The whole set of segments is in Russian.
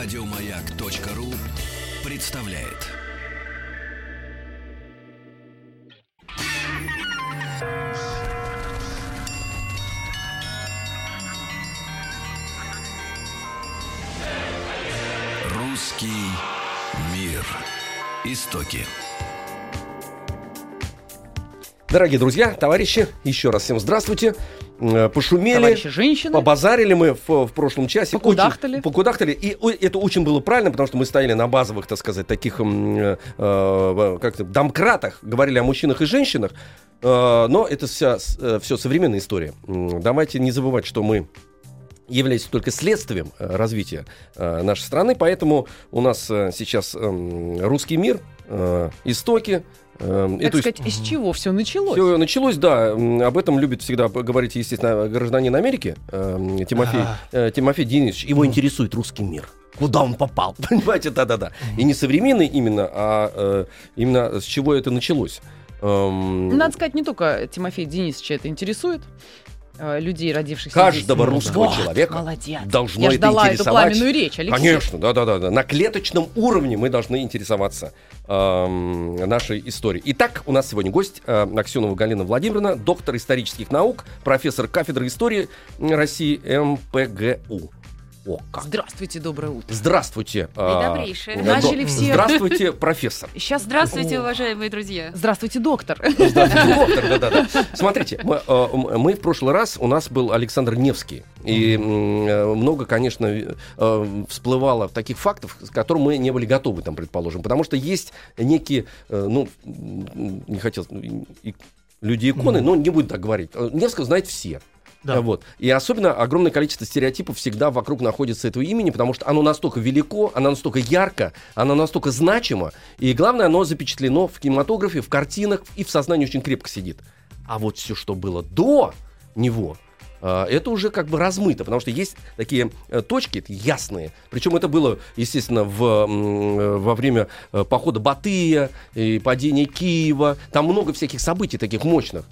Радиомаяк.ру представляет. Русский мир. Истоки. Дорогие друзья, товарищи, еще раз всем здравствуйте. Э, Пошумели, Товарищи женщины. побазарили мы в, в прошлом часе. Покудахтали. Очень, покудахтали. И о- это очень было правильно, потому что мы стояли на базовых, так сказать, таких э, э, как-то домкратах, говорили о мужчинах и женщинах. Э, но это вся, с- все современная история. Давайте не забывать, что мы является только следствием э, развития э, нашей страны, поэтому у нас э, сейчас эм, русский мир, э, истоки. Э, Так эту сказать, из чего все началось? все началось, да. Об этом любит всегда говорить, естественно, гражданин Америки эм, Тимофей, э, Тимофей Денисович. Его интересует русский мир. Куда он попал? Понимаете, да-да-да. И не современный именно, а э, именно с чего это началось. Эм, Надо сказать, не только Тимофей Денисовича это интересует, людей, родившихся Каждого здесь. русского Вот, человека молодец. должно Я это ждала эту интересовать. пламенную речь, Алексей. Конечно, да, да, да, да. На клеточном уровне мы должны интересоваться эм, нашей историей. Итак, у нас сегодня гость э, Аксенова Галина Владимировна, доктор исторических наук, профессор кафедры истории России МПГУ. О, как. Здравствуйте, доброе утро. Здравствуйте. э, добрейшее. э, Начали все. Здравствуйте, профессор. Сейчас Здравствуйте, уважаемые друзья. Здравствуйте, доктор. Здравствуйте, доктор, да-да-да. Смотрите, мы, э, мы в прошлый раз, у нас был Александр Невский. И э, много, конечно, всплывало таких фактов, с которым мы не были готовы, там, предположим. Потому что есть некие, ну, не хотел, люди-иконы, но не буду так говорить. Невского знают все. Да. Вот. И особенно огромное количество стереотипов всегда вокруг находится этого имени, потому что оно настолько велико, оно настолько ярко, оно настолько значимо, и главное, оно запечатлено в кинематографе, в картинах и в сознании очень крепко сидит. А вот все, что было до него, а, это уже как бы размыто, потому что есть такие э, точки ясные. Причем это было, естественно, в, э, во время э, похода Батыя и падения Киева. Там много всяких событий таких мощных.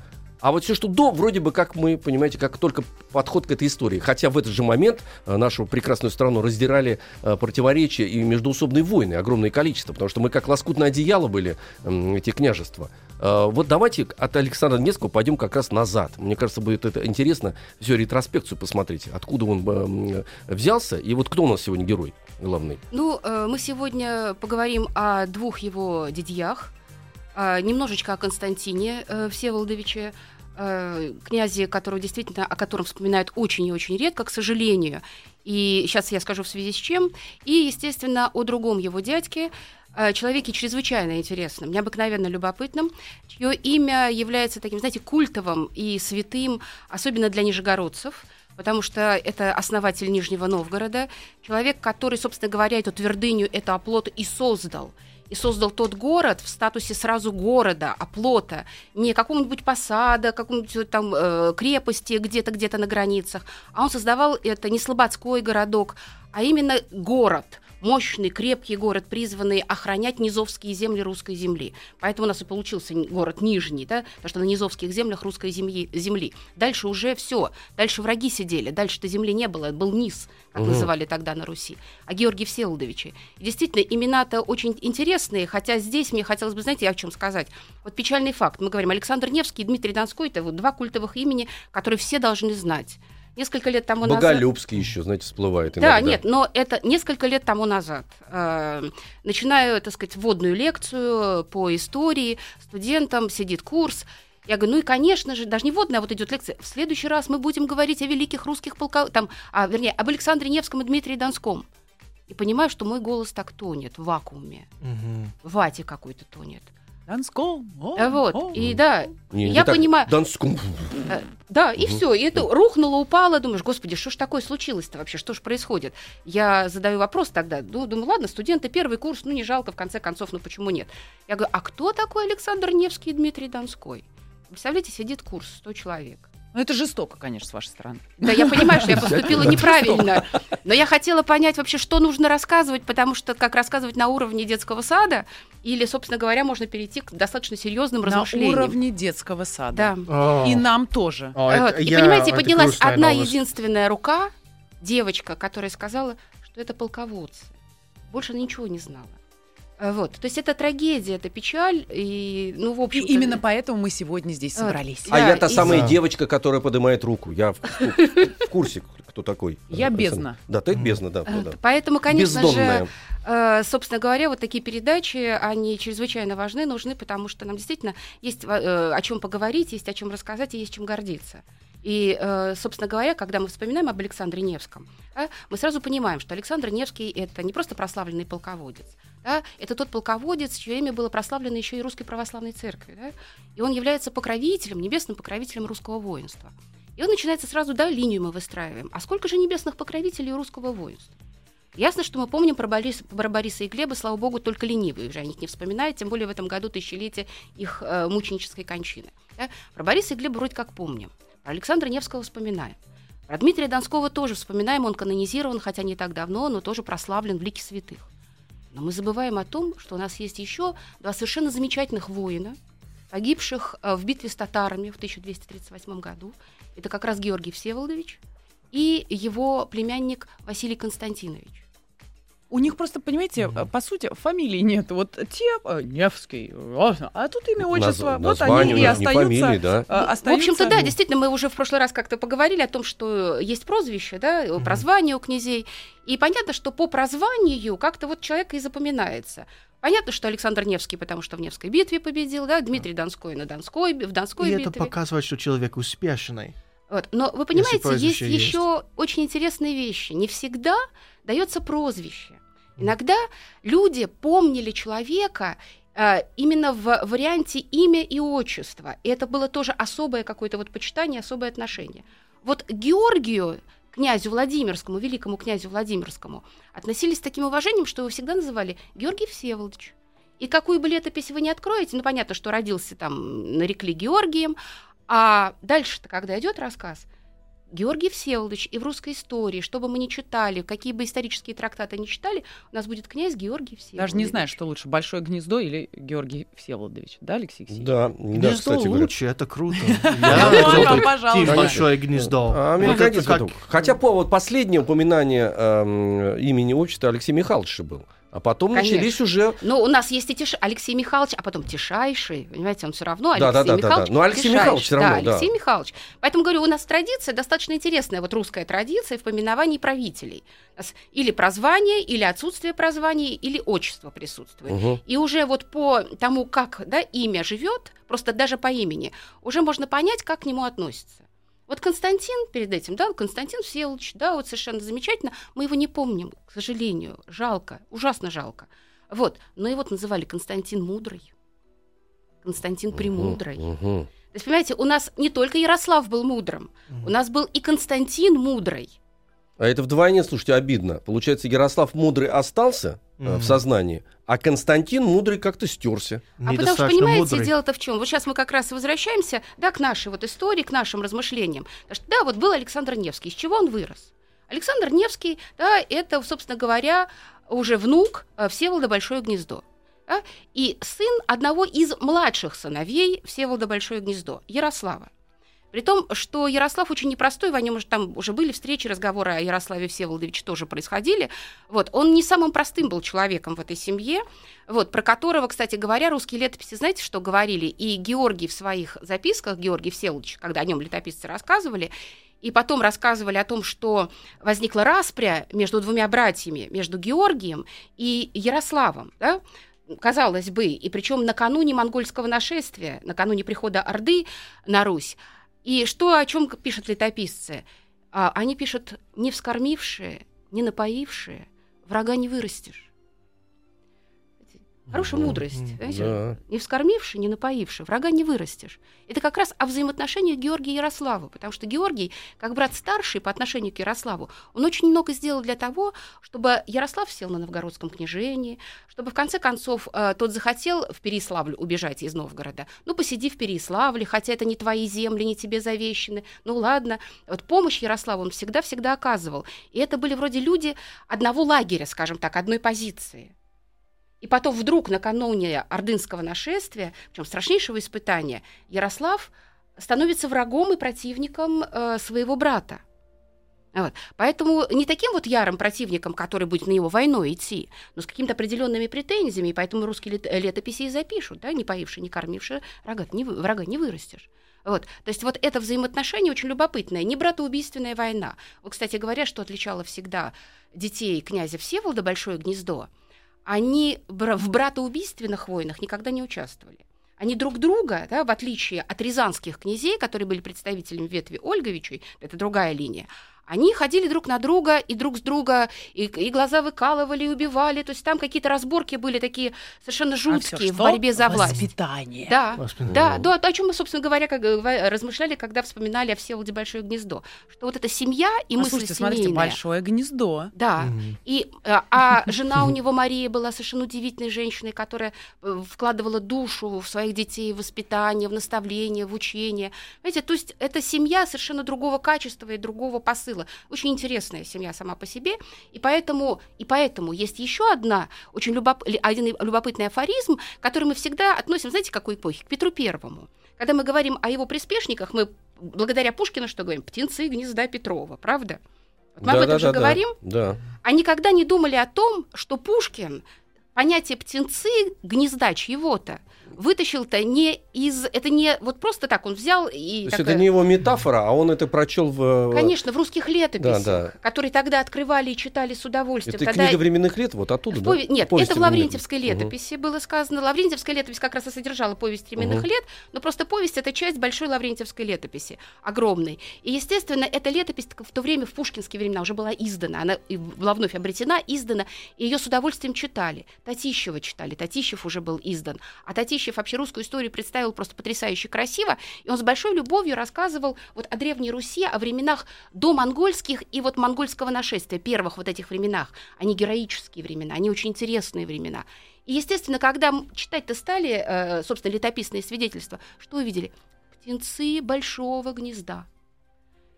А вот все, что до, вроде бы, как мы, понимаете, как только подход к этой истории. Хотя в этот же момент э, нашу прекрасную страну раздирали э, противоречия и междуусобные войны, огромное количество, потому что мы как лоскутное одеяло были, эти княжества. Э, Вот давайте от Александра Невского пойдем как раз назад. Мне кажется, будет это интересно, все ретроспекцию посмотреть, откуда он взялся, и вот кто у нас сегодня герой главный. Ну, мы сегодня поговорим о двух его дядьях, немножечко о Константине Всеволодовиче, э, князе, которого действительно, о котором вспоминают очень и очень редко, к сожалению. И сейчас я скажу в связи с чем. И, естественно, о другом его дядьке, э, человеке чрезвычайно интересным, необыкновенно любопытным, чье имя является таким, знаете, культовым и святым, особенно для нижегородцев, потому что это основатель Нижнего Новгорода, человек, который, собственно говоря, эту твердыню, эту оплот и создал. И создал тот город в статусе сразу города, оплота, не какого-нибудь посада, какой-нибудь там э, крепости где-то, где-то на границах, а он создавал это не слободской городок, а именно город, мощный, крепкий город, призванный охранять низовские земли русской земли. Поэтому у нас и получился город Нижний, да, потому что на низовских землях русской земли, земли. Дальше уже все, дальше враги сидели, дальше-то земли не было, был низ, как Мгм. называли тогда на Руси. А Георгий Всеволодовичи. И Действительно, имена-то очень интересные, хотя здесь мне хотелось бы, знаете, о чем сказать. Вот печальный факт. Мы говорим, Александр Невский и Дмитрий Донской, это вот два культовых имени, которые все должны знать. Несколько лет тому назад... Боголюбский еще, знаете, всплывает Да, иногда. нет, но это несколько лет тому назад. Э, начинаю, так сказать, вводную лекцию по истории, студентам сидит курс. Я говорю, ну и, конечно же, даже не вводная, а вот идет лекция. В следующий раз мы будем говорить о великих русских полководцах, там, а, вернее, об Александре Невском и Дмитрии Донском. И понимаю, что мой голос так тонет в вакууме, в вате какой-то тонет. Донском. О, Э, вот, о. и да, Не, не я так. понимаю, Донском. Э, Да, и все. И это рухнуло, упало. Думаешь, господи, что ж такое случилось-то вообще? Что ж происходит? Я задаю вопрос тогда. Думаю, ладно, студенты, первый курс, ну, не жалко, в конце концов, ну, почему нет? Я говорю, а кто такой Александр Невский и Дмитрий Донской? Представляете, сидит курс 100 человек. Ну, это жестоко, конечно, с вашей стороны. Да, я понимаю, что я поступила неправильно, но я хотела понять вообще, что нужно рассказывать, потому что как рассказывать на уровне детского сада, или, собственно говоря, можно перейти к достаточно серьезным На размышлениям. уровне детского сада. Да. И нам тоже. О, Вот. И я- понимаете, это поднялась одна новость. единственная рука, девочка, которая сказала, что это полководцы. больше она ничего не знала. Э, Вот, то есть это трагедия, это печаль, и, ну, в И общем именно поэтому мы сегодня здесь собрались. А Да, я та и- самая Да. девочка, которая поднимает руку. Я в, в курсе, кто такой. Я бездна. Да, ты бездна, да. Э, да. Поэтому, конечно Бездонная. же, э, собственно говоря, вот такие передачи, они чрезвычайно важны, нужны, потому что нам действительно есть о чем поговорить, есть о чем рассказать и есть чем гордиться. И, собственно говоря, когда мы вспоминаем об Александре Невском, мы сразу понимаем, что Александр Невский это не просто прославленный полководец, да, это тот полководец, чье имя было прославлено еще и Русской Православной Церкви. Да, и он является покровителем, небесным покровителем русского воинства. И он начинается сразу, да, линию мы выстраиваем. А сколько же небесных покровителей русского воинства? Ясно, что мы помним про, Борис, про Бориса и Глеба, слава богу, только ленивые уже о них не вспоминают, тем более в этом году тысячелетие их э, мученической кончины. да. Про Бориса и Глеба вроде как помним. Про Александра Невского вспоминаем. Про Дмитрия Донского тоже вспоминаем, он канонизирован, хотя не так давно, но тоже прославлен в лике святых. Но мы забываем о том, что у нас есть еще два совершенно замечательных воина, погибших э, в битве с татарами в 1238 году. Это как раз Георгий Всеволодович и его племянник Василий Константинович. У них просто, понимаете, Мгм. по сути, фамилии нет. Вот те э, Невский, а тут имя, отчество. Наз- вот они и остаются. фамилии, да. э, Ну, В остаются- общем-то, да, действительно, мы уже в прошлый раз как-то поговорили о том, что есть прозвище, да, прозвание у князей. И понятно, что по прозванию как-то вот человек и запоминается. Понятно, что Александр Невский, потому что в Невской битве победил, да, Дмитрий Донской на Донской, в Донской И битве. это показывает, что человек успешный. Вот. Но вы понимаете, есть есть. еще очень интересные вещи. Не всегда дается прозвище. Иногда люди помнили человека э, именно в варианте имя и отчество. И это было тоже особое какое-то вот почитание, особое отношение. Вот Георгию, князю Владимирскому, великому князю Владимирскому, относились с таким уважением, что его всегда называли Георгий Всеволодович. И какую бы летопись вы не откроете, ну понятно, что родился там, нарекли Георгием, а дальше-то, когда идет рассказ, Георгий Всеволодович и в русской истории, что бы мы ни читали, какие бы исторические трактаты ни читали, у нас будет князь Георгий Всеволодович. Даже не знаю, что лучше, Большое гнездо или Георгий Всеволодович. Да, Алексей Алексеевич? Да, да, Гнездо кстати говоря. лучше, это круто. Ну, большое гнездо. А. Хотя по вот последнее упоминание эм, имени отчества Алексея Михайловича был. А потом Конечно. начались уже... Но у нас есть и Тиш... Алексей Михайлович, а потом Тишайший, понимаете, он все равно Да, Алексей да, да, да, Михайлович. да. Но Алексей Тишайший. Михайлович всё равно, да, да. Алексей Михайлович. Поэтому говорю, у нас традиция достаточно интересная, вот русская традиция в поминовании правителей. Или прозвание, или отсутствие прозвания, или отчество присутствует. Мгм. И уже вот по тому, как да, имя живет, просто даже по имени, уже можно понять, как к нему относятся. Вот Константин перед этим, да, Константин Всеволодович, да, вот совершенно замечательно, мы его не помним, к сожалению, жалко, ужасно жалко. Вот, но его называли Константин Мудрый, Константин Премудрый. Мгм. То есть, понимаете, у нас не только Ярослав был мудрым, у нас был и Константин Мудрый. А это вдвойне, слушайте, обидно. Получается, Ярослав Мудрый остался э, Мгм. в сознании, а Константин Мудрый как-то стерся. А потому что, понимаете, мудрый. дело-то в чем? Вот сейчас мы как раз возвращаемся да, к нашей вот истории, к нашим размышлениям. Потому что, да, вот был Александр Невский. Из чего он вырос? Александр Невский, да, это, собственно говоря, уже внук э, Всеволода Большое Гнездо. да, и сын одного из младших сыновей Всеволода Большое Гнездо, Ярослава. При том, что Ярослав очень непростой, о нем уже там уже были встречи, разговоры о Ярославе Всеволодовиче тоже происходили. Вот, он не самым простым был человеком в этой семье, вот, про которого, кстати говоря, русские летописи, знаете, что говорили? И Георгий в своих записках, Георгий Всеволодович, когда о нем летописцы рассказывали, и потом рассказывали о том, что возникла распря между двумя братьями, между Георгием и Ярославом, да? казалось бы, и причем накануне монгольского нашествия, накануне прихода Орды на Русь. И что, о чем пишут летописцы? А, они пишут, не вскормившие, не напоившие, врага не вырастешь. Хорошая мудрость. Знаете? Да. Не вскормивший, не напоивший, врага не вырастешь. Это как раз о взаимоотношениях Георгия и Ярослава, потому что Георгий, как брат старший по отношению к Ярославу, он очень много сделал для того, чтобы Ярослав сел на новгородском княжении, чтобы в конце концов э, тот захотел в Переславль убежать из Новгорода. Ну, посиди в Переславле, хотя это не твои земли, не тебе завещены. Ну, ладно. Вот помощь Ярославу он всегда-всегда оказывал. И это были вроде люди одного лагеря, скажем так, одной позиции. И потом вдруг накануне ордынского нашествия, причем страшнейшего испытания, Ярослав становится врагом и противником э, своего брата. Вот. Поэтому не таким вот ярым противником, который будет на него войной идти, но с какими-то определенными претензиями, поэтому русские лет- летописи и запишут, да, не поивший, не кормивший врага не, врага не вырастешь. Вот. То есть вот это взаимоотношение очень любопытное, не братоубийственная война. Вот, кстати говоря, что отличало всегда детей князя Всеволода Большое гнездо, они в братоубийственных войнах никогда не участвовали. Они друг друга, да, в отличие от рязанских князей, которые были представителями ветви Ольговичей, это другая линия, они ходили друг на друга и друг с друга, и, и глаза выкалывали, и убивали. То есть там какие-то разборки были такие совершенно А жуткие в что? борьбе за власть. Воспитание. Да, Воспитание. да, да, о чем мы, собственно говоря, как размышляли, когда вспоминали о Всеволоде Большое гнездо. Что вот эта семья и а мысль слушайте, смотрите, семейная. большое гнездо. Да, и, э, а жена у него Мария была совершенно удивительной женщиной, которая э, вкладывала душу в своих детей, в воспитание, в наставление, в учение. Знаете, то есть это семья совершенно другого качества и другого посыла. Очень интересная семья сама по себе, и поэтому, и поэтому есть еще одна очень любоп... один любопытный афоризм, который мы всегда относим, знаете, к какой эпохе? К Петру Первому. Когда мы говорим о его приспешниках, мы благодаря Пушкину что говорим? Птенцы гнезда Петрова, правда? Вот мы об этом же Да-да-да-да. говорим. Да. А никогда не думали о том, что Пушкин понятие птенцы гнезда чьего-то вытащил-то не из... Это не вот просто так он взял и... То есть такая- это не его метафора, а он это прочел в... Конечно, в русских летописях, Да, да. которые тогда открывали и читали с удовольствием. Это Тогда книга временных лет, вот оттуда, в да? пове- Нет, Повесть это в Лаврентьевской летописи было сказано. Лаврентьевская летопись как раз и содержала повесть временных Мгм. лет, но просто повесть это часть большой Лаврентьевской летописи, огромной. И, естественно, эта летопись в то время, в пушкинские времена, уже была издана. Она была вновь обретена, издана, и ее с удовольствием читали. Татищева читали, Татищев уже был издан. А Татищев вообще русскую историю представил просто потрясающе красиво, и он с большой любовью рассказывал вот о Древней Руси, о временах до монгольских и вот монгольского нашествия, первых вот этих временах. Они героические времена, они очень интересные времена. И, естественно, когда читать-то стали, э, собственно, летописные свидетельства, что увидели? Птенцы большого гнезда.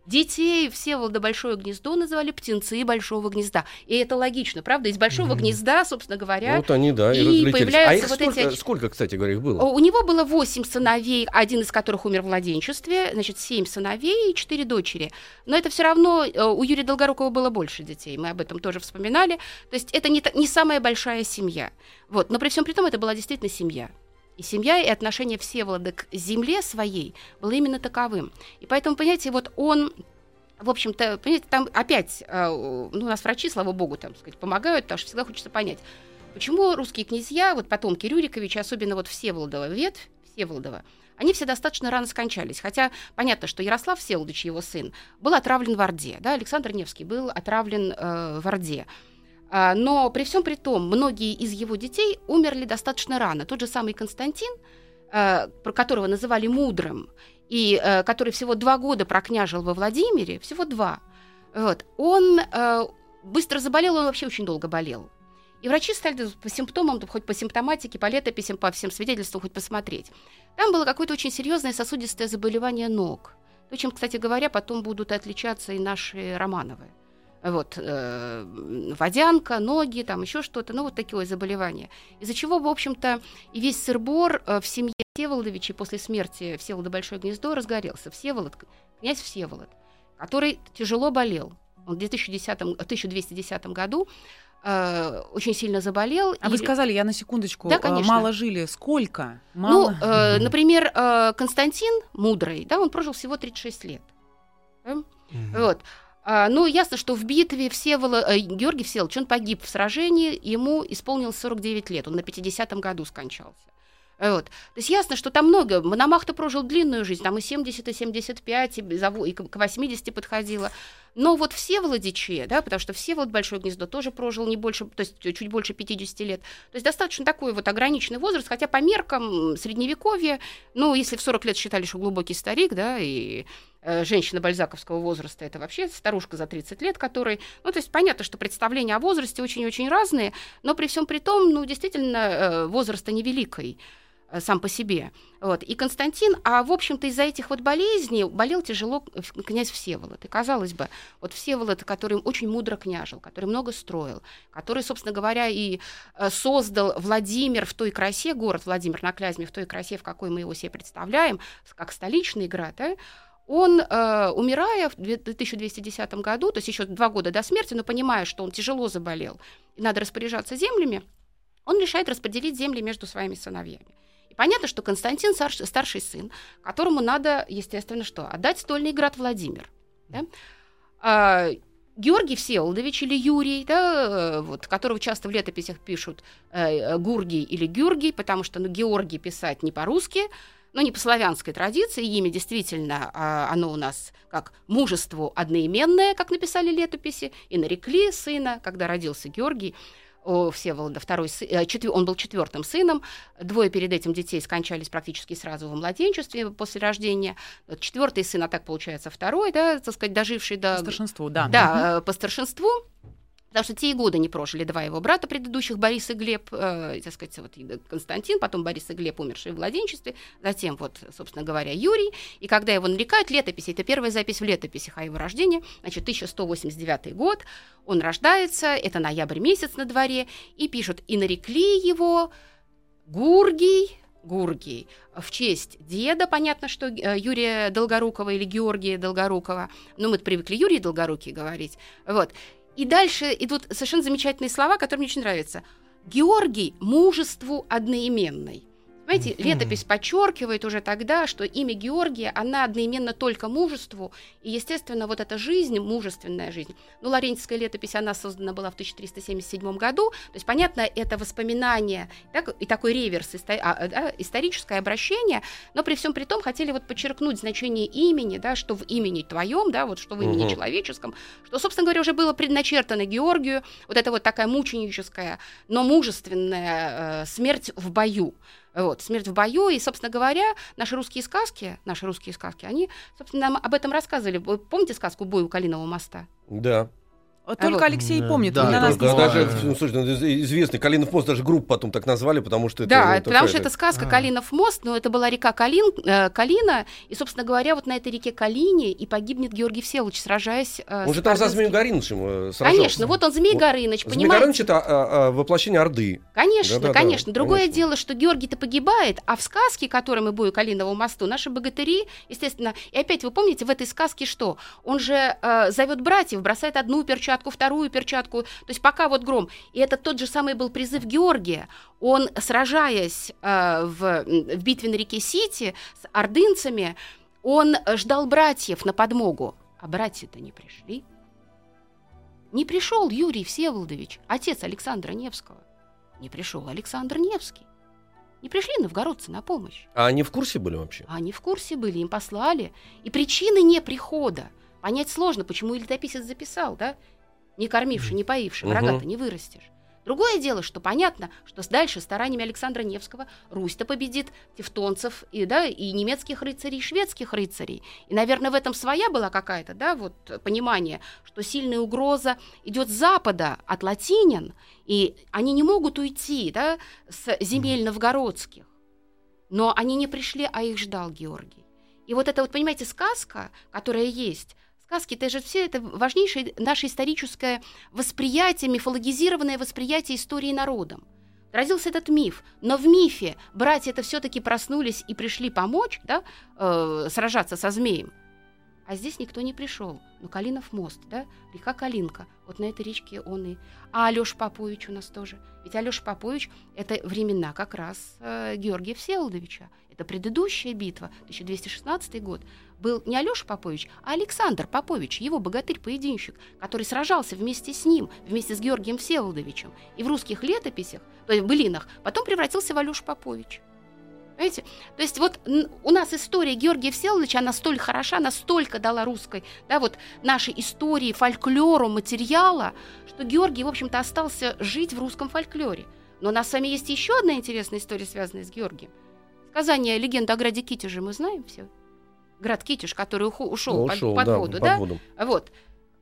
Детей Всеволода Большое гнездо называли птенцы Большого гнезда. И это логично, правда? Из Большого гнезда, собственно говоря, Вот они, да, и, и появляются а их вот сколько, эти- сколько, кстати говоря, их было? у него было восемь сыновей, один из которых умер в младенчестве, значит, семь сыновей и четыре дочери. Но это все равно э, у Юрия Долгорукова было больше детей, мы об этом тоже вспоминали. То есть это не, не самая большая семья. Вот. Но при всем при том это была действительно семья. И семья, и отношение Всеволода к земле своей было именно таковым. И поэтому, понимаете, вот он в общем-то, понимаете, там опять, э, ну, у нас врачи, слава богу, там, сказать, помогают, потому что всегда хочется понять, почему русские князья, вот потомки Рюриковича, особенно вот Всеволодова ветвь, Всеволодова, они все достаточно рано скончались. Хотя понятно, что Ярослав Всеволодович, его сын, был отравлен в Орде. Да? Александр Невский был отравлен э, в Орде. А, но при всем при том, многие из его детей умерли достаточно рано. Тот же самый Константин, э, про которого называли мудрым, и э, который всего два года прокняжил во Владимире, всего два, вот, он быстро заболел, он вообще очень долго болел. И врачи стали по симптомам, хоть по симптоматике, по летописям, по всем свидетельствам хоть посмотреть. Там было какое-то очень серьезное сосудистое заболевание ног. То, чем, кстати говоря, потом будут отличаться и наши Романовы. Вот, э, водянка, ноги, там еще что-то, ну, вот такое заболевание. Из-за чего, в общем-то, и весь сырбор э, в семье Всеволодовичей после смерти Всеволода Большое Гнездо разгорелся. Всеволод, князь Всеволод, который тяжело болел. Он в 2010, 1210 году э, очень сильно заболел. А и- вы сказали, я на секундочку, Да, э, конечно. мало жили. Сколько? Ну, Мало? э, например, э, Константин Мудрый, да, он прожил всего 36 лет. Да? Вот. А, ну, ясно, что в битве Всеволо... э, Георгий Всеволодович, он погиб в сражении, ему исполнилось 49 лет, он на 50-м году скончался. Вот. То есть ясно, что там много. Мономах-то прожил длинную жизнь, там и 70, и 75, и, к 80 подходило. Но вот Всеволодичи, да, потому что Всеволод Большое Гнездо тоже прожил не больше, то есть чуть больше 50 лет. То есть достаточно такой вот ограниченный возраст, хотя по меркам средневековья, ну, если в 40 лет считали, что глубокий старик, да, и э, женщина бальзаковского возраста это вообще старушка за 30 лет, который, ну, то есть понятно, что представления о возрасте очень-очень разные, но при всем при том, ну, действительно, э, возраста невеликой э, сам по себе. Вот. И Константин, а в общем-то из-за этих вот болезней болел тяжело князь Всеволод. И казалось бы, вот Всеволод, который очень мудро княжил, который много строил, который, собственно говоря, и э, создал Владимир в той красе, город Владимир на Клязьме в той красе, в какой мы его себе представляем, как столичный град, да, он, э, умирая в две- 1210 году, то есть еще два года до смерти, но понимая, что он тяжело заболел и надо распоряжаться землями, он решает распределить земли между своими сыновьями. И понятно, что Константин старш- старший сын, которому надо, естественно, что? Отдать стольный град Владимир. да? А, Георгий Всеволодович или Юрий, да, э, вот, которого часто в летописях пишут э, Гургий или Гюргий, потому что ну, Георгий писать не по-русски, но не по славянской традиции. Имя действительно, а, оно у нас как мужеству одноименное, как написали летописи, и нарекли сына, когда родился Георгий, у Всеволода второй сы- э, четвё- он был четвертым сыном. Двое перед этим детей скончались практически сразу в младенчестве после рождения. Четвертый сын, а так получается второй, да, так сказать, доживший до По старшинству, да. да, э, по старшинству. Потому что те и годы не прожили два его брата предыдущих, Борис и Глеб, э, так сказать, вот Константин, потом Борис и Глеб, умершие в младенчестве, затем вот, собственно говоря, Юрий. И когда его нарекают летописи, это первая запись в летописях о его рождении, значит, 1189 год, он рождается, это ноябрь месяц на дворе, и пишут, и нарекли его Гургий, Гургий, в честь деда, понятно, что э, Юрия Долгорукова или Георгия Долгорукова, но мы привыкли Юрий Долгорукий говорить, вот. И дальше идут совершенно замечательные слова, которые мне очень нравятся. Георгий мужеству одноименный. Понимаете, летопись подчеркивает уже тогда, что имя Георгия, она одноименно только мужеству, и, естественно, вот эта жизнь, мужественная жизнь. Ну, Лорентьевская летопись, она создана была в 1377 году, то есть, понятно, это воспоминание так, и такой реверс, исто- а, да, историческое обращение, но при всем при том хотели вот подчеркнуть значение имени, да, что в имени твоем, да, вот что в имени Мгм. человеческом, что, собственно говоря, уже было предначертано Георгию, вот это вот такая мученическая, но мужественная э, смерть в бою. Вот, смерть в бою, и, собственно говоря, наши русские сказки, наши русские сказки, они, собственно, нам об этом рассказывали. Вы помните сказку «Бой у Калинового моста»? Да. Вот Только вот. Алексей Да, помнит, да, Да, знаю. даже, ну, слушай, ну, известный Калинов мост, даже группу потом так назвали, потому что это... да, ну, потому что это сказка А. «Калинов мост», но это была река Калин, э, Калина, и, собственно говоря, вот на этой реке Калине и погибнет Георгий Всеволодович, сражаясь э, Он с же там за Змеем Горынычем э, сражался. Конечно, вот он Змей Вот. Горыныч, Змей понимаете? Горыныч это а, а, воплощение Орды. Конечно, Да-да-да, конечно. Другое конечно. дело, что Георгий-то погибает, а в сказке, которой мы будем Калиновому мосту, наши богатыри, естественно, и опять вы помните, в этой сказке что? Он же э, зовет братьев, бросает одну перчатку, вторую перчатку, то есть пока вот гром. И это тот же самый был призыв Георгия. Он, сражаясь э, в, в битве на реке Сити с ордынцами, он э, ждал братьев на подмогу, а братья-то не пришли. Не пришел Юрий Всеволодович, отец Александра Невского. Не пришел Александр Невский. Не пришли новгородцы на помощь. А они в курсе были вообще? А они в курсе были, им послали. И причины не прихода понять сложно, почему и летописец записал, да? Не кормивший, не поивший, Мгм. врага-то не вырастешь. Другое дело, что понятно, что дальше стараниями Александра Невского Русь-то победит тевтонцев и, да, и немецких рыцарей, и шведских рыцарей. И, наверное, в этом своя была какая-то, да, вот понимание, что сильная угроза идет с запада, от латинян, и они не могут уйти, да, с земель новгородских. Но они не пришли, а их ждал Георгий. И вот это вот, понимаете, сказка, которая есть, сказки, это же все это важнейшее наше историческое восприятие, мифологизированное восприятие истории народом. Родился этот миф, но в мифе братья это все-таки проснулись и пришли помочь, да, э, сражаться со змеем. А здесь никто не пришел. Ну, Калинов мост, да, река Калинка. Вот на этой речке он и... А Алёша Попович у нас тоже. Ведь Алёша Попович — это времена как раз э, Георгия Всеволодовича. Это предыдущая битва, 1216 год. Был не Алёша Попович, а Александр Попович, его богатырь-поединщик, который сражался вместе с ним, вместе с Георгием Всеволодовичем. И в русских летописях, то есть в былинах, потом превратился в Алёшу Попович. Понимаете? То есть вот у нас история Георгия Всеволодовича, она столь хороша, настолько дала русской, да, вот нашей истории, фольклору, материала, что Георгий, в общем-то, остался жить в русском фольклоре. Но у нас с вами есть еще одна интересная история, связанная с Георгием. Сказание легенда о граде Китеже мы знаем все. Град Китеж, который ушел, Ну, под, ушел, под да, воду, под да? воду. Вот.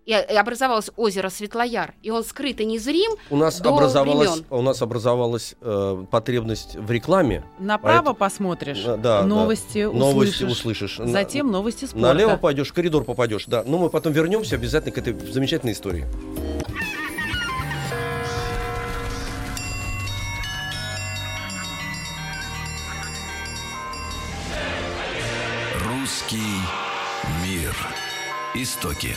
И, и образовалось озеро Светлояр, и он скрыт и незрим. У нас До образовалась, времен. у нас образовалась э, потребность в рекламе. Направо Поэтому- посмотришь, Да, да. новости Новости услышишь. услышишь. Затем новости спорта. Налево пойдешь, в коридор попадешь, да. Но мы потом вернемся обязательно к этой замечательной истории. Истоки.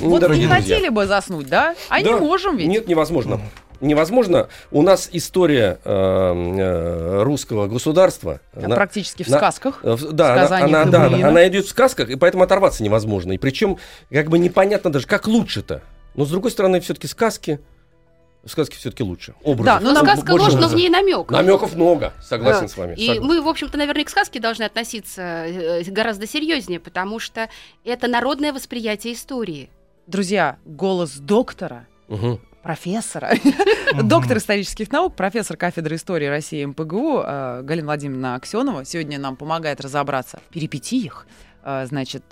Вот Дорогие не друзья. хотели бы заснуть, да? А не Да. можем ведь. Нет, невозможно. Невозможно. У нас история э, э, русского государства. А она- Практически в на- сказках. э, в- Да, она, сказаниях она, да, она идет в сказках, и поэтому оторваться невозможно. И причем, как бы непонятно даже, как лучше-то. Но с другой стороны, все-таки сказки. Сказки все-таки лучше. Образов. Да, но нам сказка ложь, но в ней намек. Намеков много, согласен Да. с вами. И согласен. мы, в общем-то, наверное, к сказке должны относиться э, гораздо серьезнее, потому что это народное восприятие истории. Друзья, голос доктора, Мгм. профессора, доктор исторических наук, профессор кафедры истории России МПГУ э, Галина Владимировна Аксенова сегодня нам помогает разобраться в перипетиях, э, значит,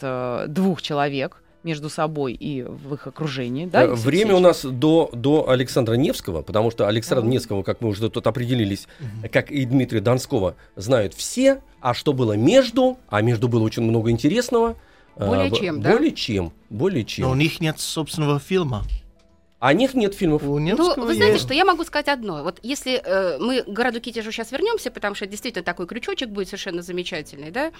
двух человек между собой и в их окружении. Да, Э, Алексей Время у нас до, до Александра Невского, потому что Александра Ага. Невского, как мы уже тут определились, как и Дмитрия Донского, знают все. А что было между? А между было очень много интересного. Э, Более б- чем, да? Более чем. Более чем. Но у них нет собственного фильма. А о них нет фильмов. У Ну, вы знаете, есть. что я могу сказать одно. Вот если э, мы к городу Китежу сейчас вернемся, потому что это действительно такой крючочек будет совершенно замечательный, да,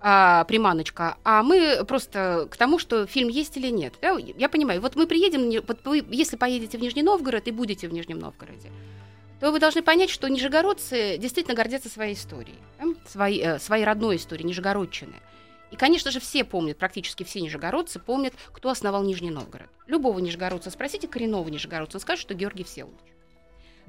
а, приманочка, а мы просто к тому, что фильм есть или нет. Да, я понимаю, вот мы приедем, вот вы, если поедете в Нижний Новгород и будете в Нижнем Новгороде, то вы должны понять, что нижегородцы действительно гордятся своей историей, да, своей, э, своей родной историей, нижегородчины. И, конечно же, все помнят, практически все нижегородцы помнят, кто основал Нижний Новгород. Любого нижегородца спросите, коренного нижегородца, он скажет, что Георгий Всеволодович.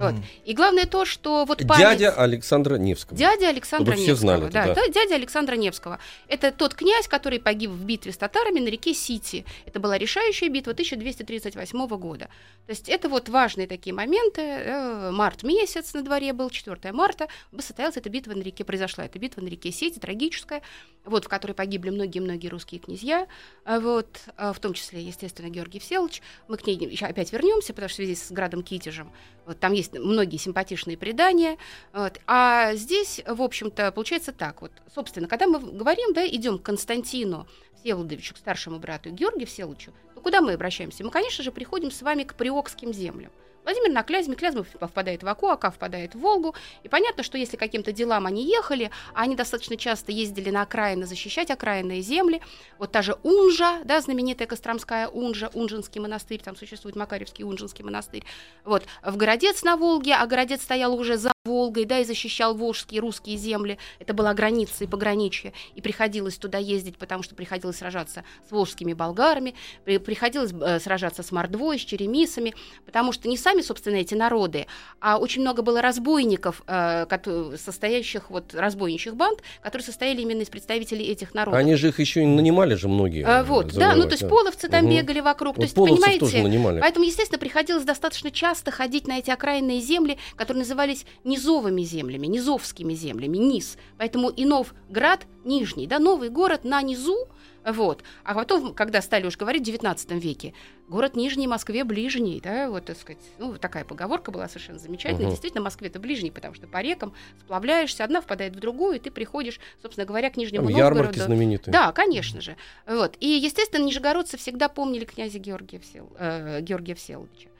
Вот. И главное то, что вот память... Дядя Александра Невского. Дядя Александра Чтобы все Невского. знали это, да, да. да, дядя Александра Невского. Это тот князь, который погиб в битве с татарами на реке Сити. Это была решающая битва 1238 года. То есть это вот важные такие моменты. Э, Март месяц на дворе был, 4 марта. Состоялась эта битва на реке, произошла эта битва на реке Сити, трагическая, вот, в которой погибли многие-многие русские князья. А Вот, а в том числе, естественно, Георгий Всеволодович. Мы к ней опять вернемся, потому что в связи с градом Китежем вот, там есть многие симпатичные предания. Вот. А здесь, в общем-то, получается так. Вот, собственно, когда мы говорим, да, идем к Константину Всеволодовичу, к старшему брату Георгию Всеволодовичу, то куда мы обращаемся? Мы, конечно же, приходим с вами к Приокским землям. Владимир на Клязьме, Клязьма впадает в Аку, Ака впадает в Волгу. И понятно, что если каким-то делам они ехали, а они достаточно часто ездили на окраины защищать окраинные земли, вот та же Унжа, да, знаменитая Костромская Унжа, Унжинский монастырь, там существует Макаревский Унжинский монастырь, вот, в Городец на Волге, а Городец стоял уже за Волгой, да, и защищал волжские русские земли. Это была граница и пограничье, и приходилось туда ездить, потому что приходилось сражаться с волжскими болгарами, при- приходилось э, сражаться с Мордвой, с черемисами, потому что не сами, собственно, эти народы, а очень много было разбойников, э, кото- состоящих вот разбойничьих банд, которые состояли именно из представителей этих народов. Они же их еще и нанимали же многие. А, вот, да, ну то есть половцы там Мгм. бегали вокруг, то Вот есть, половцев понимаете, тоже нанимали. Поэтому, естественно, приходилось достаточно часто ходить на эти окраинные земли, которые назывались низовыми землями, низовскими землями, низ. Поэтому и Новград нижний, да, новый город на низу, вот. А потом, когда стали уж говорить в 19 веке, город Нижний Москве ближний, да, вот, так сказать, ну, такая поговорка была совершенно замечательная. Мгм. Действительно, Москве-то ближний, потому что по рекам сплавляешься, одна впадает в другую, и ты приходишь, собственно говоря, к Нижнему Там Новгороду. ярмарки знаменитые. Да, конечно же. Вот. И, естественно, нижегородцы всегда помнили князя Георгия, Всел... э, Георгия Всеволодовича.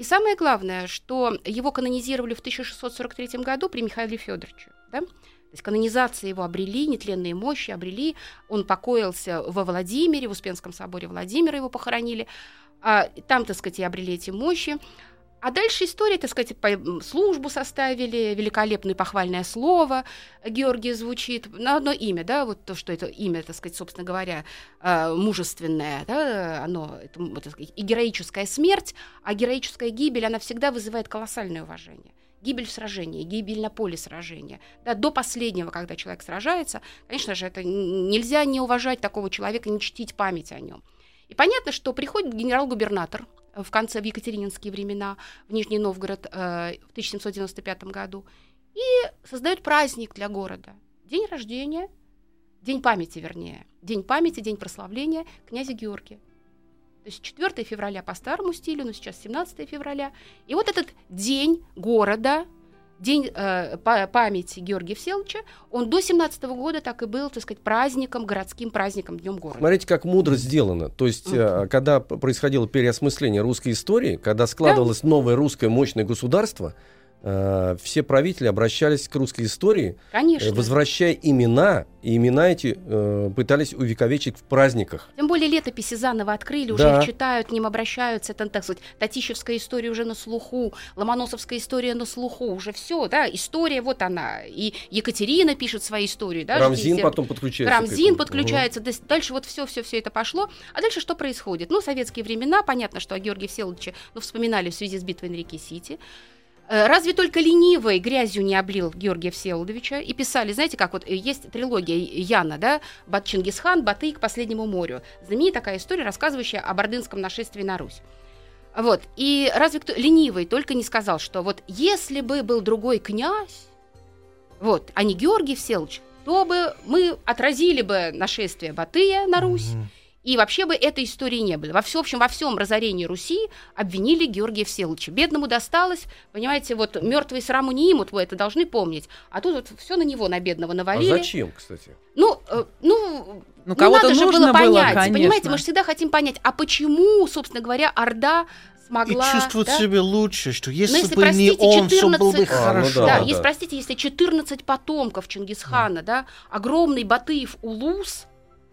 И самое главное, что его канонизировали в 1643 году при Михаиле Федоровиче. Да? То есть канонизация его обрели, нетленные мощи обрели. Он покоился во Владимире, в Успенском соборе Владимира его похоронили. А, там, так сказать, и обрели эти мощи. А дальше история, так сказать, службу составили, великолепное похвальное слово Георгий звучит, на одно имя, да, вот то, что это имя, так сказать, собственно говоря, э, мужественное, да, оно, это, так сказать, и героическая смерть, а героическая гибель, она всегда вызывает колоссальное уважение. Гибель в сражении, гибель на поле сражения. Да, до последнего, когда человек сражается, конечно же, это нельзя не уважать такого человека, не чтить память о нем. И понятно, что приходит генерал-губернатор в конце, в екатерининские времена, в Нижний Новгород э, в 1795 году, и создает праздник для города. День рождения, день памяти, вернее. День памяти, день прославления князя Георгия. То есть 4 февраля по старому стилю, но сейчас 17 февраля. И вот этот день города, день э, па- памяти Георгия Всеволодовича, он до 17 года так и был, так сказать, праздником, городским праздником, днем города. Смотрите, как мудро сделано. То есть, э, когда происходило переосмысление русской истории, когда складывалось новое русское мощное государство, все правители обращались к русской истории, э, Конечно. возвращая имена, и имена эти э, пытались увековечить в праздниках. Тем более летописи заново открыли, уже Да. их читают, к ним обращаются. Это, так сказать, Татищевская история уже на слуху, Ломоносовская история на слуху, уже все, да, история вот она. И Екатерина пишет свои истории, да. Рамзин ждите. потом подключается. Рамзин подключается, дальше- дальше вот все, все, все это пошло. А дальше что происходит? Ну, советские времена, понятно, что о Георгии Всеволодовиче, ну, вспоминали в связи с битвой на реке Сити. Э, Разве только ленивый грязью не облил Георгия Всеволодовича и писали, знаете, как вот э, есть трилогия Яна, да, Бат Чингисхан, Батый к последнему морю. Знаменитая такая история, рассказывающая о ордынском нашествии на Русь. Вот, и разве кто ленивый только не сказал, что вот если бы был другой князь, вот, а не Георгий Всеволодович, то бы мы отразили бы нашествие Батыя на Русь, Мгм. И вообще бы этой истории не было. Во всем, в общем, во всем разорении Руси обвинили Георгия Всеволодовича. Бедному досталось, понимаете, вот мертвые сраму не имут, вы это должны помнить. А тут вот все на него, на бедного А навалили. зачем, кстати? Ну, э, ну, Ну, не кого-то надо же было было, понять. конечно. Понимаете, мы же всегда хотим понять, а почему, собственно говоря, Орда И смогла... чувствовать да? себя лучше, что если, если, бы не простите, он, все было бы 14 А, ну хорошо. да, Да, да. есть, простите, если 14 потомков Чингисхана, да, огромный Батыев Улус,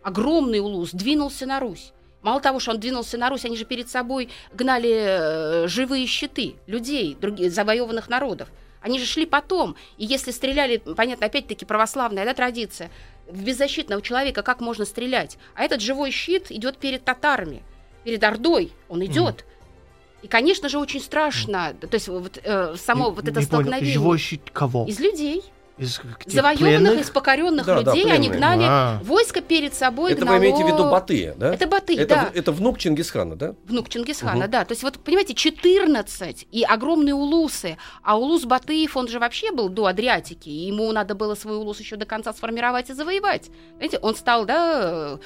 огромный Улус, двинулся на Русь. Мало того, что он двинулся на Русь, они же перед собой гнали э, живые щиты людей, других завоеванных народов. Они же шли потом. И если стреляли, понятно, опять-таки православная да, традиция, в беззащитного человека как можно стрелять? А этот живой щит идет перед татарами, перед Ордой. Он идет. И, конечно же, очень страшно. То есть вот, э, само Не- вот это не понял, столкновение. Живой щит кого? Из людей. Из Завоеванных, пленных? из покоренных Да, да, людей они пленные. гнали А. войско перед собой. Это гнало... вы имеете в виду Батыя, да? Это Батый, это, да. в- это внук Чингисхана, да? Внук Чингисхана, Мгм. да. То есть вот, понимаете, 14 и огромные улусы. А улус Батыев, он же вообще был до Адриатики. И ему надо было свой улус еще до конца сформировать и завоевать. Знаете, он стал, да,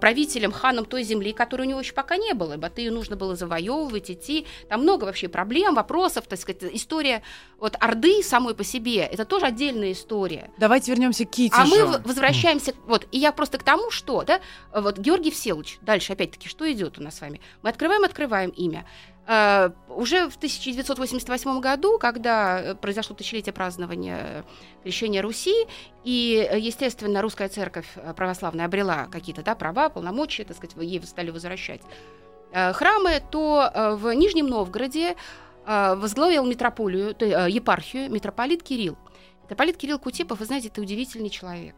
правителем, ханом той земли, которой у него еще пока не было. И Батыю нужно было завоевывать, идти. Там много вообще проблем, вопросов, так сказать. История вот Орды самой по себе, это тоже отдельная история. Давайте вернемся к Китежу. А мы возвращаемся, вот, и я просто к тому, что, да, вот Георгий Всеволодович, дальше опять-таки, что идет у нас с вами? Мы открываем, открываем имя. Э, уже в 1988 году, когда э, произошло тысячелетие празднования э, крещения Руси, и, естественно, русская церковь православная обрела какие-то да, права, полномочия, так сказать, ей стали возвращать храмы, то в Нижнем Новгороде возглавил митрополию, епархию митрополит Кирилл. Митрополит Кирилл Кутепов, вы знаете, это удивительный человек.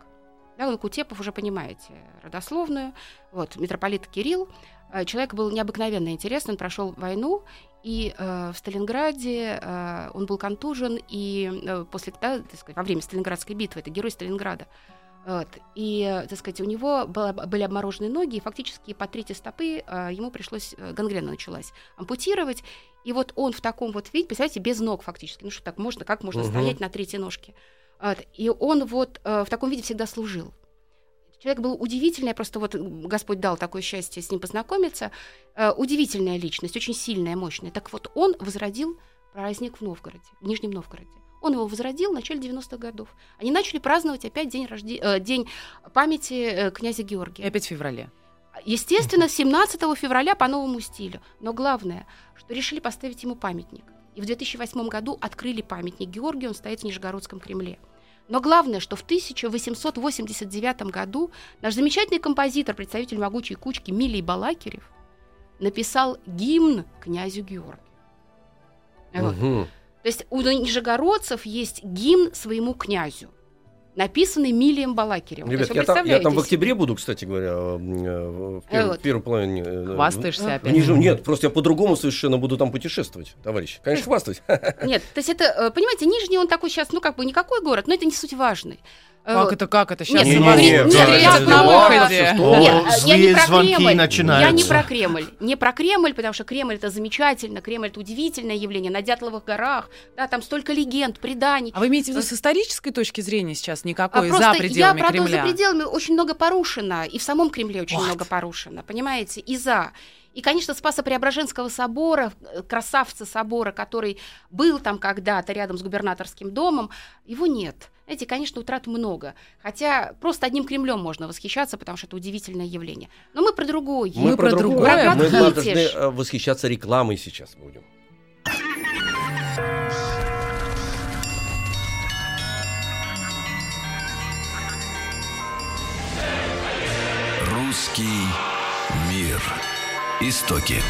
Да, Кутепов уже понимаете родословную. Вот, митрополит Кирилл. э, Человек был необыкновенно интересный, он прошел войну, и э, в Сталинграде э, он был контужен, и э, после, да, так сказать, во время Сталинградской битвы, это герой Сталинграда, вот, и, э, так сказать, у него было- были обморожены ноги, и фактически по трети стопы э, ему пришлось, э, гангрена началась, ампутировать, и вот он в таком вот виде, представляете, без ног фактически, ну что так можно, как можно Мгм. стоять на третьей ножке? И он вот э, в таком виде всегда служил. Человек был удивительный, просто вот Господь дал такое счастье с ним познакомиться. Э, удивительная личность, очень сильная, мощная. Так вот, он возродил праздник в Новгороде, в Нижнем Новгороде. Он его возродил в начале 90-х годов. Они начали праздновать опять день, рожде... э, день памяти князя И Георгия. опять в феврале. Естественно, 17 февраля по новому стилю. Но главное, что решили поставить ему памятник. И в 2008 году открыли памятник Георгию, он стоит в Нижегородском Кремле. Но главное, что в 1889 году наш замечательный композитор, представитель могучей кучки Милий Балакирев, написал гимн князю Георгию. Вот. Мгм. То есть у нижегородцев есть гимн своему князю, написанный Милием Балакиревым. Ребят, я там, я там в октябре буду, кстати говоря, э, в Э, первой, вот. первой половине. э, Хвастаешься А, опять. Ниже, нет, просто я по-другому совершенно буду там путешествовать, товарищ. Конечно, хвастать. Нет, то есть это, э, понимаете, Нижний он такой сейчас, ну как бы никакой город, но это не суть важный. Э, Как это, как это? Сейчас Нет, нет, нет, э, я не злые про звонки Кремль. Я не про Кремль. Не про Кремль, потому что Кремль это замечательно, Кремль это удивительное явление на Дятловых горах. Да, там столько легенд, преданий. А вы имеете в виду с исторической точки зрения сейчас А никакой, просто за пределами я про то, Кремля? за пределами очень много порушено, и в самом Кремле очень много порушено, понимаете, и за. И, конечно, Спасо-Преображенского собора, э, красавца собора, который был там когда-то рядом с губернаторским домом, его нет. Знаете, конечно, утрат много. Хотя просто одним Кремлем можно восхищаться, потому что это удивительное явление. Но мы про другое. Мы, мы про, про другое. другое. Мы Хитиш. должны э, восхищаться рекламой сейчас будем. Русский мир. Истоки.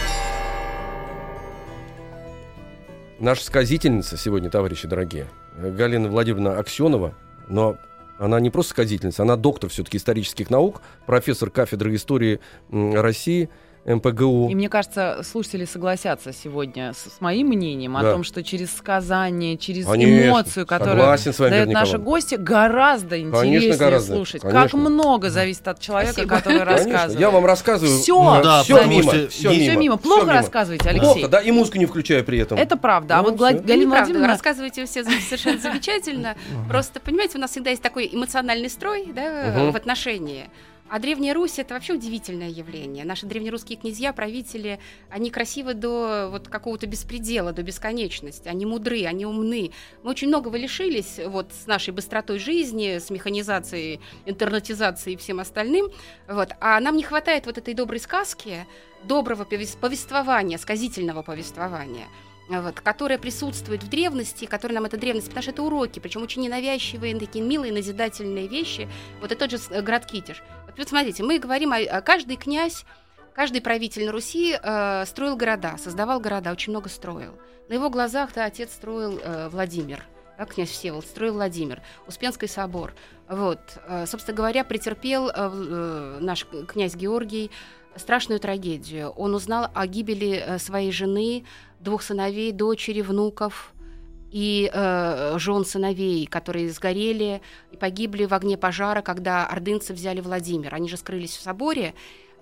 Наша сказительница сегодня, товарищи дорогие, Галина Владимировна Аксенова, но она не просто сказительница, она доктор все-таки исторических наук, профессор кафедры истории России, МПГУ. И мне кажется, слушатели согласятся сегодня с, с моим мнением о Да. том, что через сказание, через Конечно, эмоцию, которую согласен с вами, дают наши гости, гораздо интереснее гораздо. слушать. Как Конечно. много зависит от человека, Спасибо. который Конечно, рассказывает. я вам рассказываю. Всё, Да, все мимо, что все мимо. Все мимо. Плохо мимо. рассказываете, Алексей? Плохо, да, и музыку не включая при этом. Это правда. а Ну, вот Гла- всё. Галина Неправда, Владимировна... рассказываете все совершенно замечательно. Просто, понимаете, у нас всегда есть такой эмоциональный строй да, в отношении. А Древняя Русь это вообще удивительное явление. Наши древнерусские князья, правители, они красивы до вот какого-то беспредела, до бесконечности. Они мудры, они умны. Мы очень многого лишились вот с нашей быстротой жизни, с механизацией, интернетизацией и всем остальным. Вот. А нам не хватает вот этой доброй сказки, доброго повес- повествования, сказительного повествования вот, которая присутствует в древности, которая нам эта древность, потому что это уроки, причем очень ненавязчивые, такие милые, назидательные вещи. Вот и тот же э, град Китиш. Вот, вот смотрите, мы говорим, о, каждый князь, каждый правитель на Руси э, строил города, создавал города, очень много строил. На его глазах да, отец строил э, Владимир. Да, князь Всеволод строил Владимир, Успенский собор. Вот, э, собственно говоря, претерпел э, э, наш князь Георгий страшную трагедию. Он узнал о гибели э, своей жены, двух сыновей, дочери, внуков и э, жен сыновей, которые сгорели и погибли в огне пожара, когда ордынцы взяли Владимир. Они же скрылись в соборе,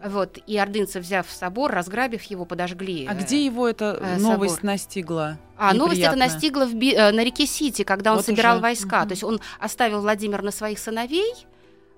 вот, и ордынцы, взяв собор, разграбив его, подожгли. А э, где его эта э, новость собор. настигла? а новость это настигла в Би- э, на реке Сити, когда он Вот собирал уже. войска. Мгм. То есть он оставил Владимир на своих сыновей,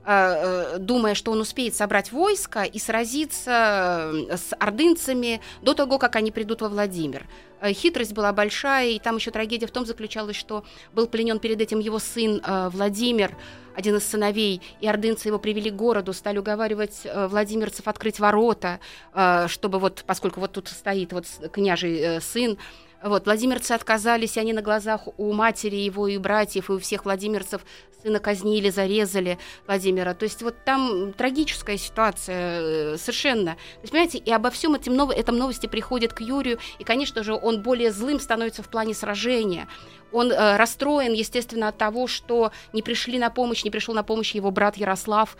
думая, что он успеет собрать войско и сразиться э, с ордынцами до того, как они придут во Владимир. Э, Хитрость была большая, и там еще трагедия в том заключалась, что был пленен перед этим его сын э, Владимир, один из сыновей, и ордынцы его привели к городу, стали уговаривать э, владимирцев открыть ворота, э, чтобы вот, поскольку вот тут стоит вот княжий э, сын, вот, владимирцы отказались, они на глазах у матери его и братьев, и у всех владимирцев сына казнили, зарезали Владимира. То есть вот там трагическая ситуация э, совершенно. То есть, понимаете, и обо всем этим, нов... этом новости приходят к Юрию, и, конечно же, он более злым становится в плане сражения. Он э, расстроен, естественно, от того, что не пришли на помощь, не пришел на помощь его брат Ярослав,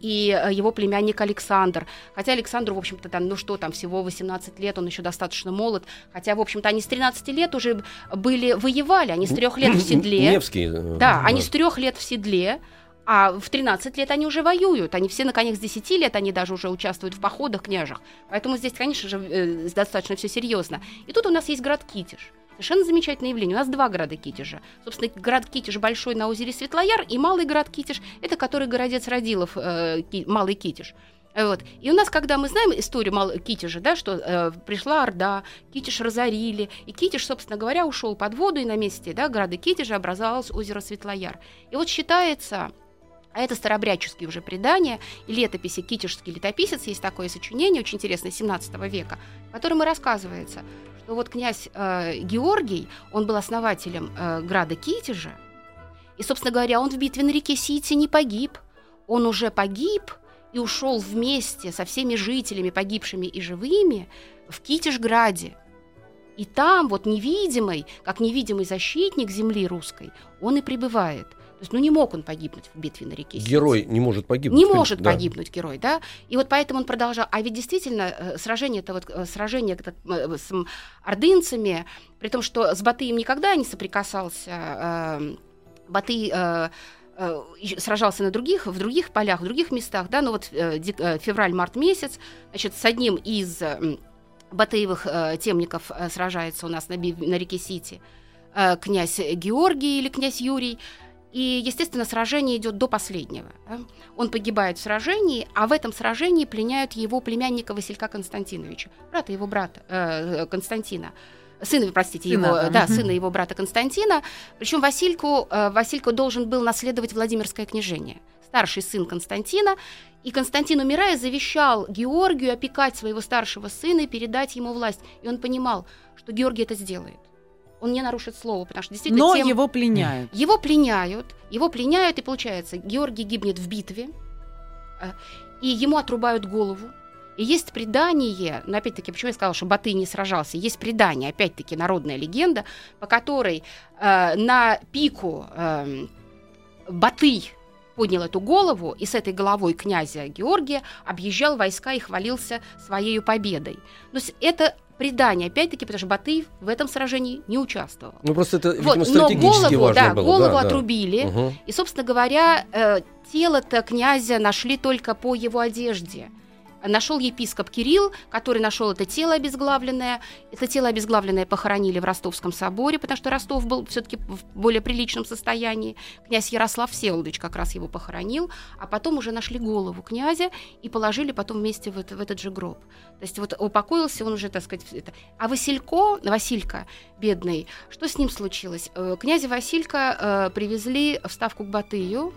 и э, его племянник Александр. Хотя Александру, в общем-то, там, ну что там, всего 18 лет, он еще достаточно молод. Хотя, в общем-то, они с 13 лет уже были, воевали, они с трех лет в седле. Невский. э, Да, они с трех лет в седле, а в 13 лет они уже воюют. Они все на конях с 10 лет, они даже уже участвуют в походах княжах. Поэтому здесь, конечно же, э, достаточно все серьезно. И тут у нас есть град Китиш. Совершенно замечательное явление. У нас два града Китежа. Собственно, град Китеж большой на озере Светлояр и малый град Китеж, это который городец Радилов, э, малый Китеж. Э, Вот. И у нас, когда мы знаем историю Мал- Китежа, да, что э, пришла Орда, Китеж разорили, и Китеж, собственно говоря, ушел под воду, и на месте да, града Китежа образовалось озеро Светлояр. И вот считается, а это старобряческие уже предания и летописи «Китежский летописец», есть такое сочинение, очень интересное, 17 века, в котором и рассказывается, что вот князь э, Георгий, он был основателем э, града Китежа, и, собственно говоря, он в битве на реке Сити не погиб, он уже погиб и ушел вместе со всеми жителями, погибшими и живыми, в Китежграде. И там вот невидимый, как невидимый защитник земли русской, он и пребывает. Есть, ну не мог он погибнуть в битве на реке. Герой не может погибнуть. Не может да. погибнуть герой, да? И вот поэтому он продолжал. А ведь действительно э, сражение это вот э, сражение это, э, с ордынцами, при том, что с Батыем никогда не соприкасался. э, Батый э, ещё сражался на других, в других полях, в других местах, да, но вот дек- э, февраль-март месяц, значит, с одним из Батыевых темников сражается у нас на, на реке Сити князь Георгий или князь Юрий. И, естественно, сражение идет до последнего. да. Он погибает в сражении, а в этом сражении пленяют его племянника Василька Константиновича, брата его брата э, Константина. Сына, простите, Сына, его, да. да, Мгм. сына его брата Константина. Причем Васильку, э, Васильку должен был наследовать Владимирское княжение. Старший сын Константина. И Константин, умирая, завещал Георгию опекать своего старшего сына и передать ему власть. И он понимал, что Георгий это сделает. Он не нарушит слово, потому что действительно Но тем- его пленяют. его пленяют, его пленяют, и получается, Георгий гибнет в битве. А, и ему отрубают голову. И есть предание, но опять-таки, почему я сказала, что Батый не сражался, есть предание, опять-таки, народная легенда, по которой э, на пику э, Батый поднял эту голову и с этой головой князя Георгия объезжал войска и хвалился своей победой. Есть это предание, опять-таки, потому что Батый в этом сражении не участвовал. Ну, просто это, видимо, Вот, но голову, важно да, было. голову да, да. отрубили. Мгм. И, собственно говоря, э, тело-то князя нашли только по его одежде. Нашел епископ Кирилл, который нашел это тело обезглавленное. Это тело обезглавленное похоронили в Ростовском соборе, потому что Ростов был все-таки в более приличном состоянии. Князь Ярослав Всеволодович как раз его похоронил, а потом уже нашли голову князя и положили потом вместе в, это- в этот же гроб. То есть вот упокоился он уже, так сказать, это. А Василько, Василька, бедный, что с ним случилось? Э, Князя Василька э, привезли в ставку к Батыю,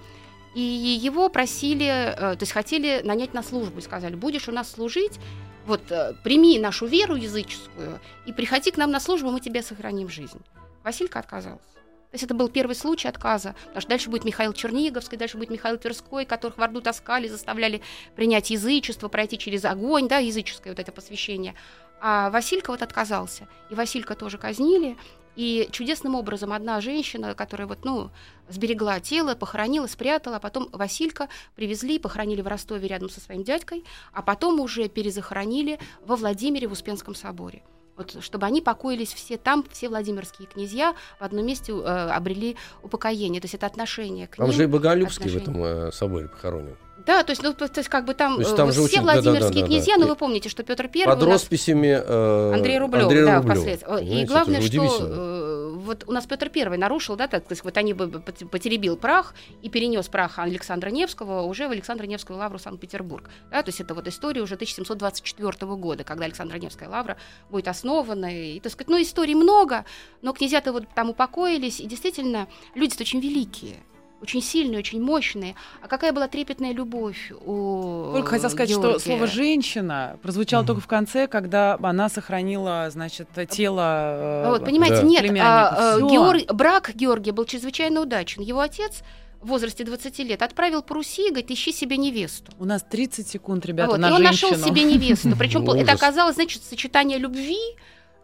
и его просили, э, то есть хотели нанять на службу, сказали, будешь у нас служить, вот э, прими нашу веру языческую и приходи к нам на службу, мы тебе сохраним жизнь. Василька отказался. То есть это был первый случай отказа, потому что дальше будет Михаил Черниговский, дальше будет Михаил Тверской, которых в Орду таскали, заставляли принять язычество, пройти через огонь, да, языческое вот это посвящение. А Василька вот отказался. И Василька тоже казнили. И чудесным образом одна женщина, которая вот, ну, сберегла тело, похоронила, спрятала, а потом Василька привезли, похоронили в Ростове рядом со своим дядькой, а потом уже перезахоронили во Владимире в Успенском соборе. Вот, чтобы они покоились все там, все владимирские князья в одном месте э, обрели упокоение. То есть это отношение к Там ним. же и Боголюбский в отношение. этом э, соборе похоронен. Да, то есть, ну, то есть как бы там, То есть э, там все очень- владимирские князья, но И- вы помните, что Петр Первый Под у нас росписями э, Андрей Рублев, Андрея да, Рублева. впоследствии. И главное, что э, вот у нас Петр Первый нарушил, да, так сказать, вот они бы пот- потеребил прах и перенес прах Александра Невского уже в Александра Невскую лавру Санкт-Петербург. Да, то есть это вот история уже 1724 года, когда Александра Невская лавра будет основана. И, так сказать, ну, историй много, но князья-то вот там упокоились, и действительно, люди-то очень великие. Очень сильные, очень мощные. А какая была трепетная любовь у Только хотел сказать, что Георгия. слово «женщина» прозвучало Мгм. только в конце, когда она сохранила, значит, тело... э, Вот, понимаете, Да. нет, а, а. Георг- брак Георгия был чрезвычайно удачен. Его отец в возрасте 20 лет отправил по Руси и говорит, ищи себе невесту. У нас 30 секунд, ребята, Вот, на и он женщину. нашел себе невесту. Причем это оказалось, значит, сочетание любви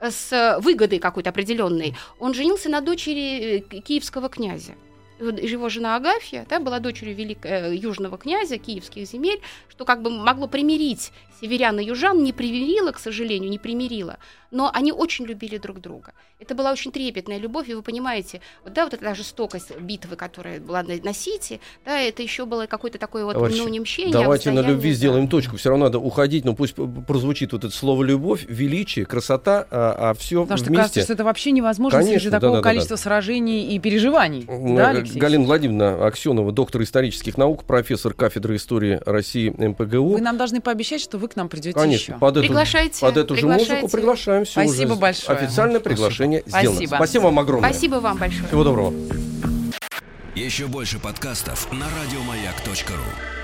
с выгодой какой-то определенной. Он женился на дочери э, киевского князя. Его жена Агафья да, была дочерью велик- э, южного князя киевских земель, что как бы могло примирить северян и южан, не примирило, к сожалению, не примирило, но они очень любили друг друга. Это была очень трепетная любовь, и вы понимаете, вот, да, вот эта жестокость битвы, которая была на, на Сити, да, это еще было какое-то такое вот Товарищи, ну, не мщение, а Давайте на любви да. сделаем точку. Все равно надо уходить, но пусть прозвучит вот это слово любовь, величие, красота, а, все Потому что вместе. кажется, что это вообще невозможно Конечно, среди такого да-да-да-да. количества сражений и переживаний. Да, э, Алексей? Галина Владимировна Аксенова, доктор исторических наук, профессор кафедры истории России МПГУ. Вы нам должны пообещать, что вы к нам придете Конечно, еще. под эту, Приглашайте, под эту же музыку приглашайте. приглашаем. Всё Спасибо уже большое. Официальное приглашение сделано. Спасибо. Спасибо вам огромное. Спасибо вам большое. Всего доброго. Еще больше подкастов на радиомаяк.ру.